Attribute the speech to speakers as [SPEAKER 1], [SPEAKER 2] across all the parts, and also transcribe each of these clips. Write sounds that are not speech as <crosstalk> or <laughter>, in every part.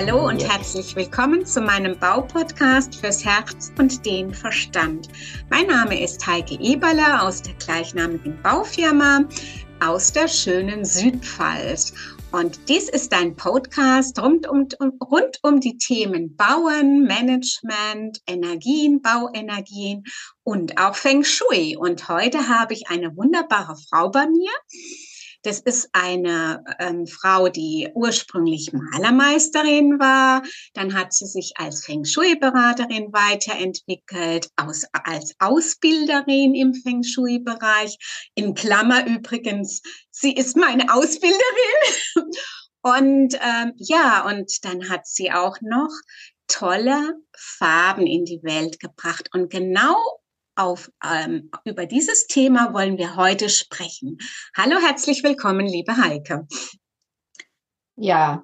[SPEAKER 1] Hallo und herzlich willkommen zu meinem Baupodcast fürs Herz und den Verstand. Mein Name ist Heike Eberle aus der gleichnamigen Baufirma aus der schönen Südpfalz. Und dies ist ein Podcast rund um, rund um die Themen Bauen, Management, Energien, Bauenergien und auch Feng Shui. Und heute habe ich eine wunderbare Frau bei mir. Das ist eine ähm, Frau, die ursprünglich Malermeisterin war. Dann hat sie sich als Feng Shui-Beraterin weiterentwickelt, aus, als Ausbilderin im Feng Shui-Bereich. In Klammer übrigens, sie ist meine Ausbilderin. <laughs> Und ähm, ja, und dann hat sie auch noch tolle Farben in die Welt gebracht. Und genau auf, ähm, über dieses Thema wollen wir heute sprechen. Hallo, herzlich willkommen, liebe Heike.
[SPEAKER 2] Ja,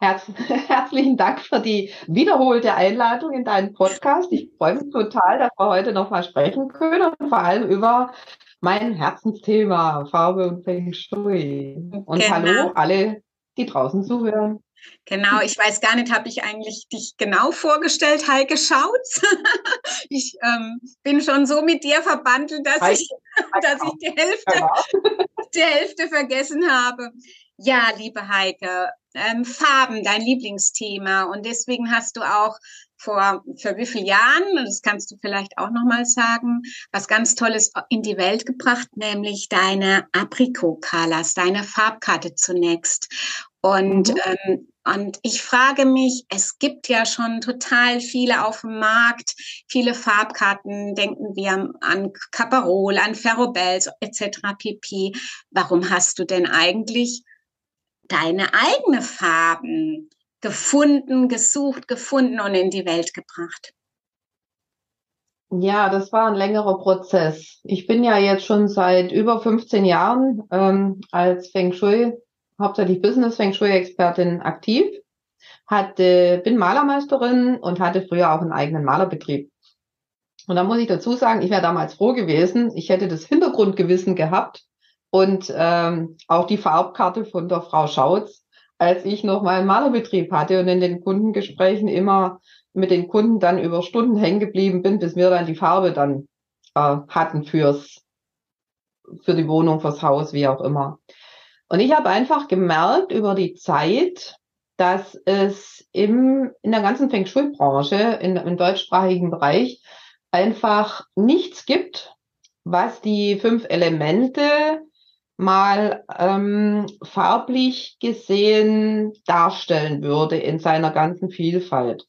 [SPEAKER 2] herz <laughs> herzlichen Dank für die wiederholte Einladung in deinen Podcast. Ich freue mich total, dass wir heute noch mal sprechen können und vor allem über mein Herzensthema Farbe und Feng Shui. Und genau. hallo alle, die draußen zuhören.
[SPEAKER 1] Genau, ich weiß gar nicht, habe ich eigentlich dich genau vorgestellt, Heike Schautz? <laughs> ich ähm, bin schon so mit dir verbandelt, dass, ich, <laughs> dass ich die Hälfte, <laughs> die Hälfte vergessen habe. Ja, liebe Heike, ähm, Farben, dein Lieblingsthema. Und deswegen hast du auch vor, für wie viele Jahren, das kannst du vielleicht auch nochmal sagen, was ganz Tolles in die Welt gebracht, nämlich deine Aprikokalas, deine Farbkarte zunächst. Und, mhm. ähm, und ich frage mich, es gibt ja schon total viele auf dem Markt, viele Farbkarten, denken wir an Caparol, an Ferrobels etc. pp. Warum hast du denn eigentlich deine eigene Farben gefunden, gesucht, gefunden und in die Welt gebracht?
[SPEAKER 2] Ja, das war ein längerer Prozess. Ich bin ja jetzt schon seit über 15 Jahren ähm, als Feng Shui hauptsächlich Business Feng Shui Expertin aktiv, hatte, bin Malermeisterin und hatte früher auch einen eigenen Malerbetrieb. Und da muss ich dazu sagen, ich wäre damals froh gewesen, ich hätte das Hintergrundgewissen gehabt und ähm, auch die Farbkarte von der Frau Schautz, als ich noch meinen Malerbetrieb hatte und in den Kundengesprächen immer mit den Kunden dann über Stunden hängen geblieben bin, bis wir dann die Farbe dann äh, hatten fürs für die Wohnung, fürs Haus, wie auch immer. Und ich habe einfach gemerkt über die Zeit, dass es im, in der ganzen Feng Shui-Branche, im deutschsprachigen Bereich, einfach nichts gibt, was die fünf Elemente mal ähm, farblich gesehen darstellen würde in seiner ganzen Vielfalt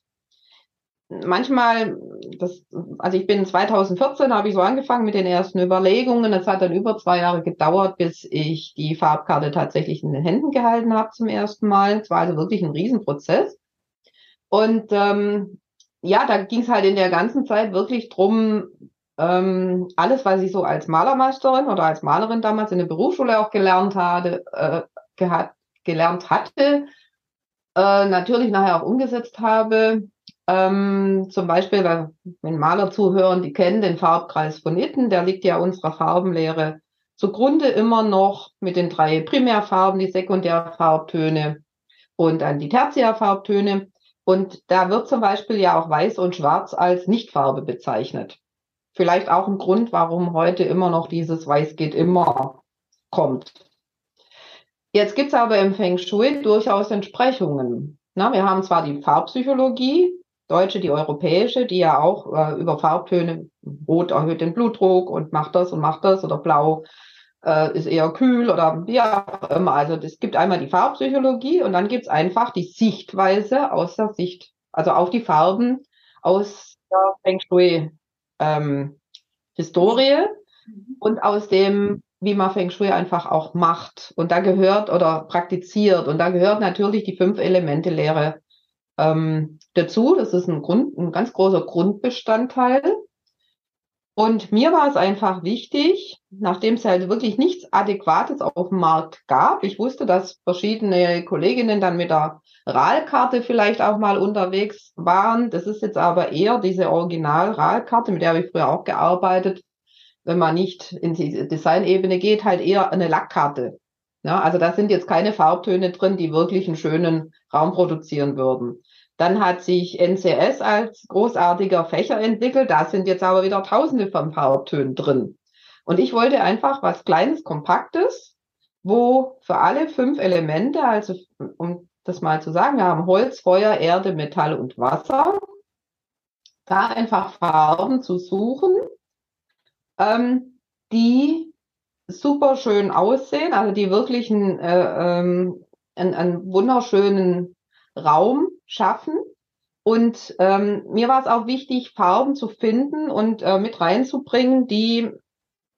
[SPEAKER 2] manchmal, das, also ich bin 2014, habe ich so angefangen mit den ersten Überlegungen. Es hat dann über zwei Jahre gedauert, bis ich die Farbkarte tatsächlich in den Händen gehalten habe zum ersten Mal. Es war also wirklich ein Riesenprozess. Und ähm, ja, da ging es halt in der ganzen Zeit wirklich drum, ähm, alles, was ich so als Malermeisterin oder als Malerin damals in der Berufsschule auch gelernt hatte, äh, gehat, gelernt hatte, äh, natürlich nachher auch umgesetzt habe ähm, zum Beispiel, wenn Maler zuhören, die kennen den Farbkreis von Itten, der liegt ja unserer Farbenlehre zugrunde immer noch mit den drei Primärfarben, die Sekundärfarbtöne und dann die Tertiärfarbtöne. Und da wird zum Beispiel ja auch Weiß und Schwarz als Nichtfarbe bezeichnet. Vielleicht auch ein Grund, warum heute immer noch dieses Weiß geht immer kommt. Jetzt gibt es aber im Feng Shui durchaus Entsprechungen. Na, wir haben zwar die Farbpsychologie, deutsche, die europäische, die ja auch äh, über Farbtöne, rot erhöht den Blutdruck und macht das und macht das oder blau äh, ist eher kühl oder wie auch immer. Also es gibt einmal die Farbpsychologie und dann gibt es einfach die Sichtweise aus der Sicht, also auf die Farben aus der Feng Shui ähm, Historie mhm. und aus dem wie man Feng Shui einfach auch macht. Und da gehört oder praktiziert. Und da gehört natürlich die Fünf-Elemente-Lehre ähm, dazu. Das ist ein, Grund, ein ganz großer Grundbestandteil. Und mir war es einfach wichtig, nachdem es halt wirklich nichts Adäquates auf dem Markt gab. Ich wusste, dass verschiedene Kolleginnen dann mit der RAL-Karte vielleicht auch mal unterwegs waren. Das ist jetzt aber eher diese Original-RAL-Karte, mit der habe ich früher auch gearbeitet. Wenn man nicht in die Designebene geht, halt eher eine Lackkarte. Ja, also da sind jetzt keine Farbtöne drin, die wirklich einen schönen Raum produzieren würden. Dann hat sich NCS als großartiger Fächer entwickelt. Da sind jetzt aber wieder tausende von Farbtönen drin. Und ich wollte einfach was Kleines, Kompaktes, wo für alle fünf Elemente, also um das mal zu sagen, wir haben Holz, Feuer, Erde, Metall und Wasser, da einfach Farben zu suchen, ähm, die super schön aussehen, also die wirklich einen, äh, ähm, einen, einen wunderschönen Raum schaffen. Und ähm, mir war es auch wichtig, Farben zu finden und äh, mit reinzubringen, die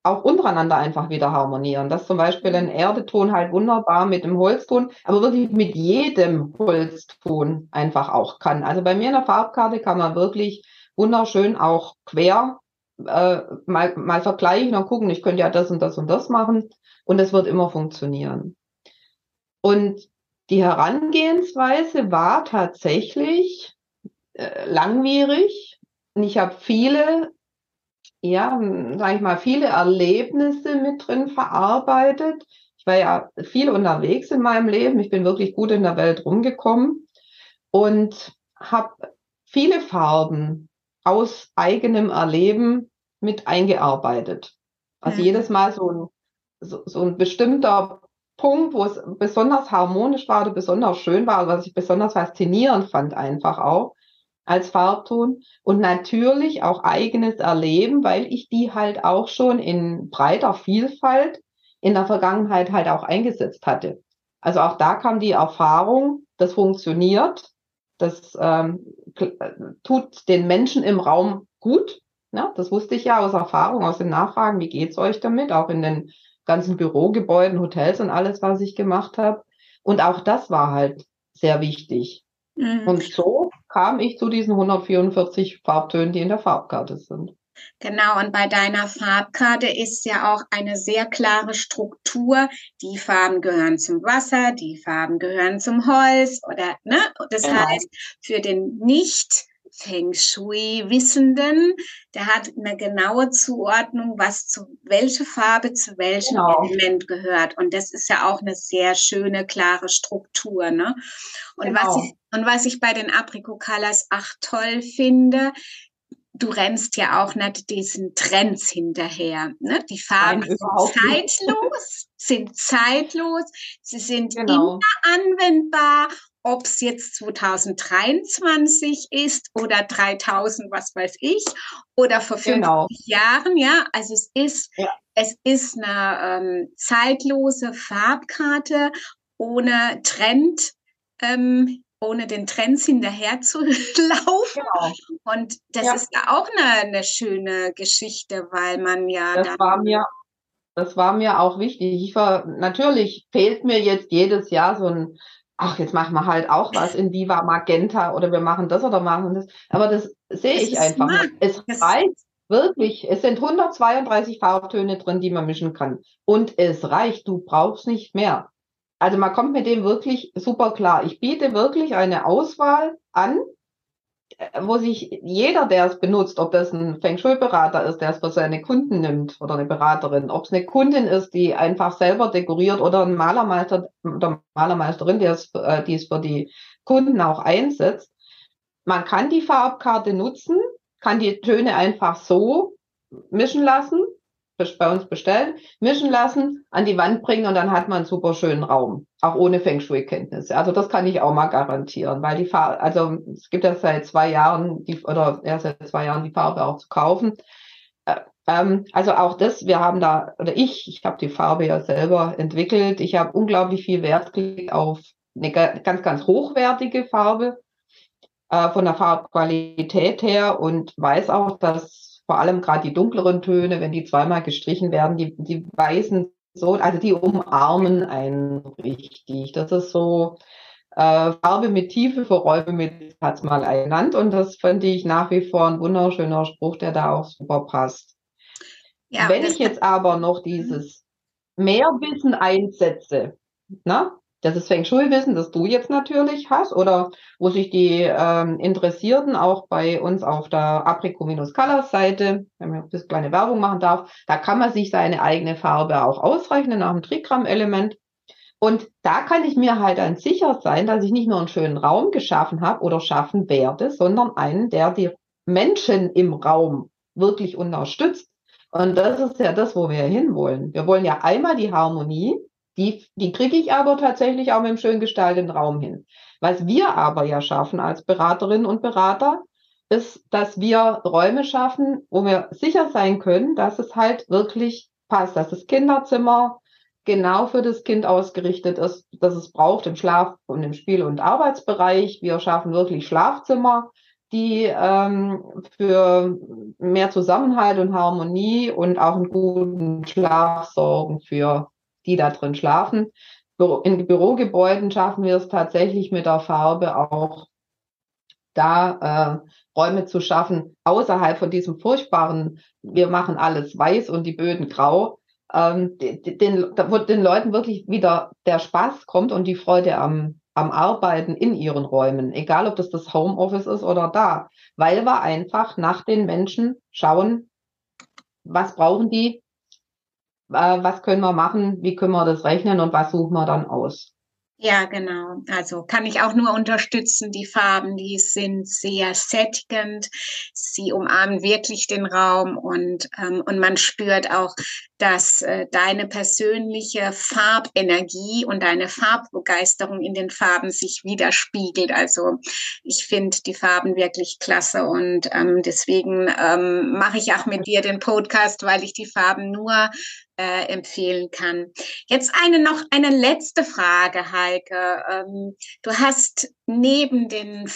[SPEAKER 2] auch untereinander einfach wieder harmonieren. Dass zum Beispiel ein Erdeton halt wunderbar mit dem Holzton, aber wirklich mit jedem Holzton einfach auch kann. Also bei mir in der Farbkarte kann man wirklich wunderschön auch quer äh, mal, mal vergleichen und gucken, ich könnte ja das und das und das machen und es wird immer funktionieren. Und die Herangehensweise war tatsächlich äh, langwierig. Und ich habe viele, ja, sage ich mal, viele Erlebnisse mit drin verarbeitet. Ich war ja viel unterwegs in meinem Leben. Ich bin wirklich gut in der Welt rumgekommen und habe viele Farben aus eigenem Erleben mit eingearbeitet. Also mhm. jedes Mal so ein, so, so ein bestimmter Punkt, wo es besonders harmonisch war oder besonders schön war, was ich besonders faszinierend fand, einfach auch als Farbton. Und natürlich auch eigenes Erleben, weil ich die halt auch schon in breiter Vielfalt in der Vergangenheit halt auch eingesetzt hatte. Also auch da kam die Erfahrung, das funktioniert, das ähm, tut den Menschen im Raum gut. Ja, das wusste ich ja aus Erfahrung, aus den Nachfragen, wie geht's euch damit, auch in den ganzen Bürogebäuden, Hotels und alles, was ich gemacht habe. Und auch das war halt sehr wichtig. Mhm. Und so kam ich zu diesen 144 Farbtönen, die in der Farbkarte sind.
[SPEAKER 1] Genau, und bei deiner Farbkarte ist ja auch eine sehr klare Struktur. Die Farben gehören zum Wasser, die Farben gehören zum Holz oder, ne? Das genau. heißt, für den nicht Feng Shui-Wissenden, der hat eine genaue Zuordnung, was zu welche Farbe zu welchem genau. Element gehört. Und das ist ja auch eine sehr schöne, klare Struktur. Ne? Und, genau. was ich, und was ich bei den Aprikokalas ach toll finde, du rennst ja auch nicht diesen Trends hinterher. Ne? Die Farben Nein, sind zeitlos, sind zeitlos, sie sind genau. immer anwendbar ob es jetzt 2023 ist oder 3000, was weiß ich, oder vor 50 genau. Jahren, ja. Also es ist, ja. es ist eine ähm, zeitlose Farbkarte ohne Trend, ähm, ohne den Trends hinterher zu <laughs> laufen. Genau. Und das ja. ist ja auch eine, eine schöne Geschichte, weil man ja
[SPEAKER 2] das war mir das war mir auch wichtig. Ich war, natürlich fehlt mir jetzt jedes Jahr so ein ach, jetzt machen wir halt auch was in Viva Magenta oder wir machen das oder machen das. Aber das sehe ich einfach nicht. Es reicht wirklich. Es sind 132 Farbtöne drin, die man mischen kann. Und es reicht. Du brauchst nicht mehr. Also man kommt mit dem wirklich super klar. Ich biete wirklich eine Auswahl an, wo sich jeder, der es benutzt, ob das ein Feng Shui-Berater ist, der es für seine Kunden nimmt oder eine Beraterin, ob es eine Kundin ist, die einfach selber dekoriert oder ein Malermeister oder Malermeisterin, die es, äh, die es für die Kunden auch einsetzt. Man kann die Farbkarte nutzen, kann die Töne einfach so mischen lassen bei uns bestellen, mischen lassen, an die Wand bringen und dann hat man einen super schönen Raum, auch ohne Feng Shui-Kenntnisse. Also das kann ich auch mal garantieren, weil die Farbe, also es gibt ja seit zwei Jahren, die, oder ja, seit zwei Jahren die Farbe auch zu kaufen. Äh, ähm, also auch das, wir haben da, oder ich, ich habe die Farbe ja selber entwickelt. Ich habe unglaublich viel Wert gelegt auf eine ganz, ganz hochwertige Farbe äh, von der Farbqualität her und weiß auch, dass vor allem gerade die dunkleren Töne, wenn die zweimal gestrichen werden, die, die weißen so, also die umarmen einen richtig. Das ist so äh, Farbe mit Tiefe für Räume mit, hat's mal ernannt und das finde ich nach wie vor ein wunderschöner Spruch, der da auch super passt. Ja, wenn ich jetzt aber noch dieses Mehrwissen einsetze, na, das ist Feng Shui-Wissen, das du jetzt natürlich hast oder wo sich die ähm, Interessierten auch bei uns auf der Aprico-Colors-Seite, wenn man ein bisschen kleine Werbung machen darf, da kann man sich seine eigene Farbe auch ausrechnen nach dem Trigramm-Element. Und da kann ich mir halt dann sicher sein, dass ich nicht nur einen schönen Raum geschaffen habe oder schaffen werde, sondern einen, der die Menschen im Raum wirklich unterstützt. Und das ist ja das, wo wir hinwollen. Wir wollen ja einmal die Harmonie, die, die kriege ich aber tatsächlich auch mit einem schön gestalteten Raum hin. Was wir aber ja schaffen als Beraterinnen und Berater, ist, dass wir Räume schaffen, wo wir sicher sein können, dass es halt wirklich passt, dass das Kinderzimmer genau für das Kind ausgerichtet ist, dass es braucht im Schlaf- und im Spiel- und Arbeitsbereich. Wir schaffen wirklich Schlafzimmer, die ähm, für mehr Zusammenhalt und Harmonie und auch einen guten Schlaf sorgen für die da drin schlafen. In Bürogebäuden schaffen wir es tatsächlich mit der Farbe auch da äh, Räume zu schaffen, außerhalb von diesem furchtbaren, wir machen alles weiß und die Böden grau, ähm, den, wo den Leuten wirklich wieder der Spaß kommt und die Freude am, am Arbeiten in ihren Räumen, egal ob das das Homeoffice ist oder da, weil wir einfach nach den Menschen schauen, was brauchen die, was können wir machen, wie können wir das rechnen und was suchen wir dann aus.
[SPEAKER 1] Ja, genau. Also kann ich auch nur unterstützen. Die Farben, die sind sehr sättigend. Sie umarmen wirklich den Raum und, ähm, und man spürt auch, dass äh, deine persönliche Farbenergie und deine Farbbegeisterung in den Farben sich widerspiegelt. Also ich finde die Farben wirklich klasse und ähm, deswegen ähm, mache ich auch mit dir den Podcast, weil ich die Farben nur äh, empfehlen kann. Jetzt eine noch eine letzte Frage, Heike. Ähm, du hast neben den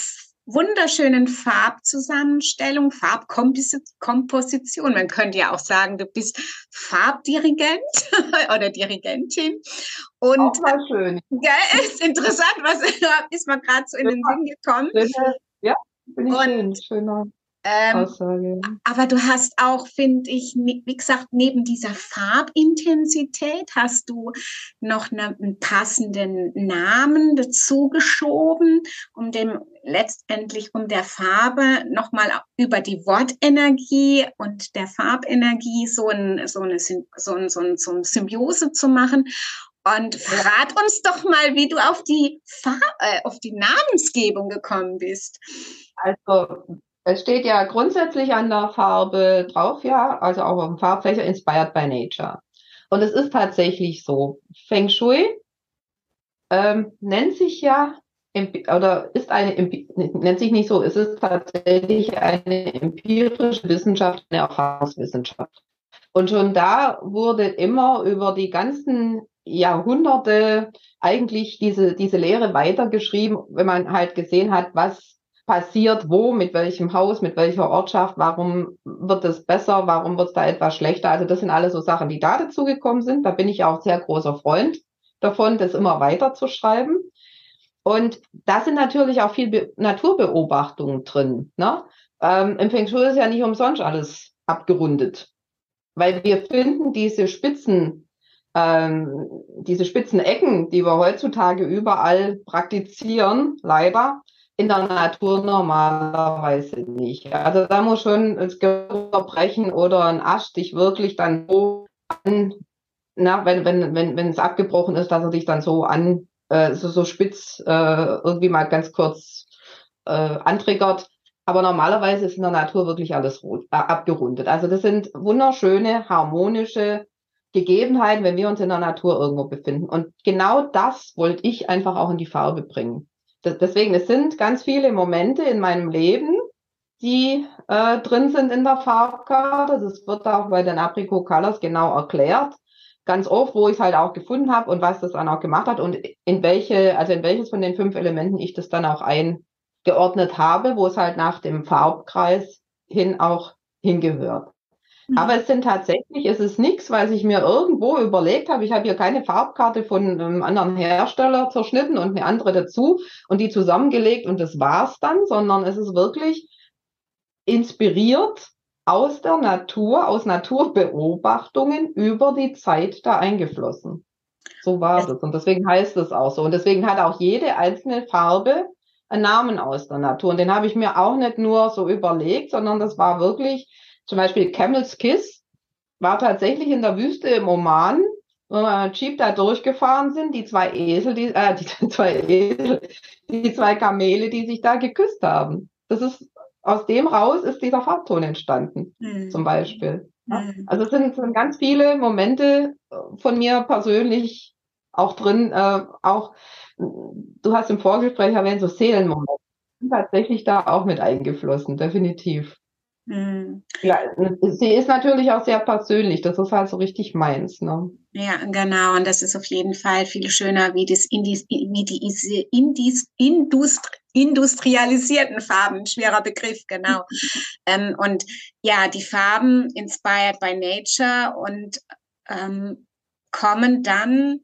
[SPEAKER 1] wunderschönen Farbzusammenstellung, Farbkomposition. Man könnte ja auch sagen, du bist Farbdirigent <laughs> oder Dirigentin. Und auch
[SPEAKER 2] mal schön.
[SPEAKER 1] Ja, <laughs> ist interessant, was <laughs> ist mir gerade so in den Sinn gekommen.
[SPEAKER 2] Ja, bin ich und, schön, schöner. Ähm, Aussage.
[SPEAKER 1] Aber du hast auch, finde ich, wie gesagt, neben dieser Farbintensität hast du noch eine, einen passenden Namen dazu geschoben, um dem letztendlich um der Farbe nochmal über die Wortenergie und der Farbenergie so, ein, so, eine, so, ein, so, ein, so eine Symbiose zu machen. Und verrat uns doch mal, wie du auf die, Farb, äh, auf die Namensgebung gekommen bist.
[SPEAKER 2] Also es steht ja grundsätzlich an der Farbe drauf, ja, also auch auf dem Farbfächer Inspired by Nature. Und es ist tatsächlich so. Feng Shui ähm, nennt sich ja oder ist eine nennt sich nicht so, es ist tatsächlich eine empirische Wissenschaft, eine Erfahrungswissenschaft. Und schon da wurde immer über die ganzen Jahrhunderte eigentlich diese, diese Lehre weitergeschrieben, wenn man halt gesehen hat, was passiert wo, mit welchem Haus, mit welcher Ortschaft, warum wird es besser, warum wird es da etwas schlechter. Also das sind alles so Sachen, die da dazugekommen sind. Da bin ich auch sehr großer Freund davon, das immer weiter zu schreiben. Und da sind natürlich auch viel Be Naturbeobachtungen drin. Ne? Ähm, Im Feng Shui ist ja nicht umsonst alles abgerundet, weil wir finden diese Spitzen, ähm, diese spitzen Ecken, die wir heutzutage überall praktizieren, leider, in der Natur normalerweise nicht. Also da muss schon das Gehör brechen oder ein Ast dich wirklich dann so an, na, wenn, wenn, wenn, wenn es abgebrochen ist, dass er dich dann so an, äh, so, so spitz äh, irgendwie mal ganz kurz äh, antriggert. Aber normalerweise ist in der Natur wirklich alles äh, abgerundet. Also das sind wunderschöne, harmonische Gegebenheiten, wenn wir uns in der Natur irgendwo befinden. Und genau das wollte ich einfach auch in die Farbe bringen deswegen, es sind ganz viele Momente in meinem Leben, die äh, drin sind in der Farbkarte. Das wird auch bei den Apricot Colors genau erklärt. Ganz oft, wo ich es halt auch gefunden habe und was das dann auch gemacht hat und in welche, also in welches von den fünf Elementen ich das dann auch eingeordnet habe, wo es halt nach dem Farbkreis hin auch hingehört. Mhm. Aber es sind tatsächlich, es ist nichts, was ich mir irgendwo überlegt habe. Ich habe hier keine Farbkarte von einem anderen Hersteller zerschnitten und eine andere dazu und die zusammengelegt und das war's dann, sondern es ist wirklich inspiriert aus der Natur, aus Naturbeobachtungen über die Zeit da eingeflossen. So war das. Und deswegen heißt es auch so. Und deswegen hat auch jede einzelne Farbe einen Namen aus der Natur. Und den habe ich mir auch nicht nur so überlegt, sondern das war wirklich zum Beispiel Camel's Kiss war tatsächlich in der Wüste im Oman äh, Jeep da durchgefahren sind, die zwei Esel, die, äh, die <laughs> zwei Esel, die zwei Kamele, die sich da geküsst haben. Das ist, aus dem raus ist dieser Farbton entstanden, mhm. zum Beispiel. Mhm. Also es sind, sind ganz viele Momente äh, von mir persönlich auch drin, äh, auch, du hast im Vorgespräch erwähnt, so Seelenmomente sind tatsächlich da auch mit eingeflossen, definitiv. Mhm. Ja, sie ist natürlich auch sehr persönlich. Das ist halt so richtig meins. Ne?
[SPEAKER 1] Ja, genau. Und das ist auf jeden Fall viel schöner, wie, das Indis, wie die Indis, Industri industrialisierten Farben. Schwerer Begriff, genau. <laughs> ähm, und ja, die Farben inspired by nature und ähm, kommen dann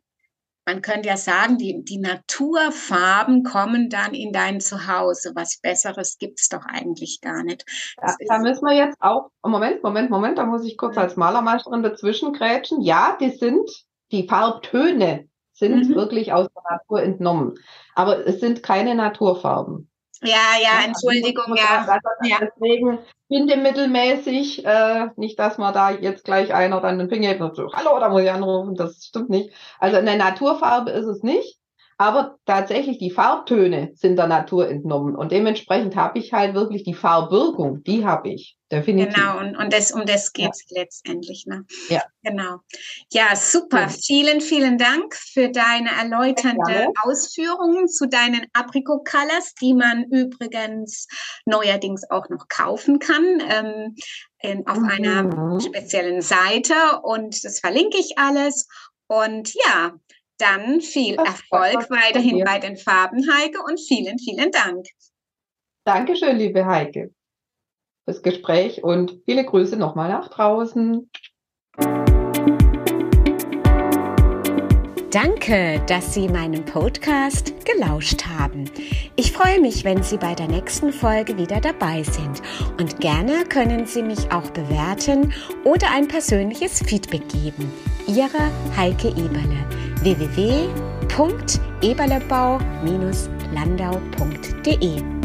[SPEAKER 1] man könnte ja sagen, die, die Naturfarben kommen dann in dein Zuhause. Was Besseres gibt es doch eigentlich gar nicht.
[SPEAKER 2] Ja, da müssen wir jetzt auch, Moment, Moment, Moment, da muss ich kurz als Malermeisterin dazwischen grätschen. Ja, die sind, die Farbtöne sind mhm. wirklich aus der Natur entnommen. Aber es sind keine Naturfarben.
[SPEAKER 1] Ja, ja, Entschuldigung, ja.
[SPEAKER 2] Also ja. Deswegen bindemittelmäßig, äh, nicht, dass man da jetzt gleich einer dann den Finger hebt und so, hallo, da muss ich anrufen, das stimmt nicht. Also eine Naturfarbe ist es nicht. Aber tatsächlich die Farbtöne sind der Natur entnommen und dementsprechend habe ich halt wirklich die Farbwirkung, die habe ich. Definitiv.
[SPEAKER 1] Genau, und, und, das, um das geht es ja. letztendlich. Ne?
[SPEAKER 2] Ja.
[SPEAKER 1] Genau. Ja, super. Ja. Vielen, vielen Dank für deine erläuternde Ausführungen zu deinen Apricot Colors, die man übrigens neuerdings auch noch kaufen kann. Ähm, in, auf mhm. einer speziellen Seite und das verlinke ich alles. Und ja, dann viel das Erfolg weiterhin bei den Farben, Heike, und vielen, vielen Dank.
[SPEAKER 2] Dankeschön, liebe Heike, fürs Gespräch und viele Grüße nochmal nach draußen.
[SPEAKER 3] Danke, dass Sie meinem Podcast gelauscht haben. Ich freue mich, wenn Sie bei der nächsten Folge wieder dabei sind. Und gerne können Sie mich auch bewerten oder ein persönliches Feedback geben. Ihre Heike Eberle www.eberlebau-landau.de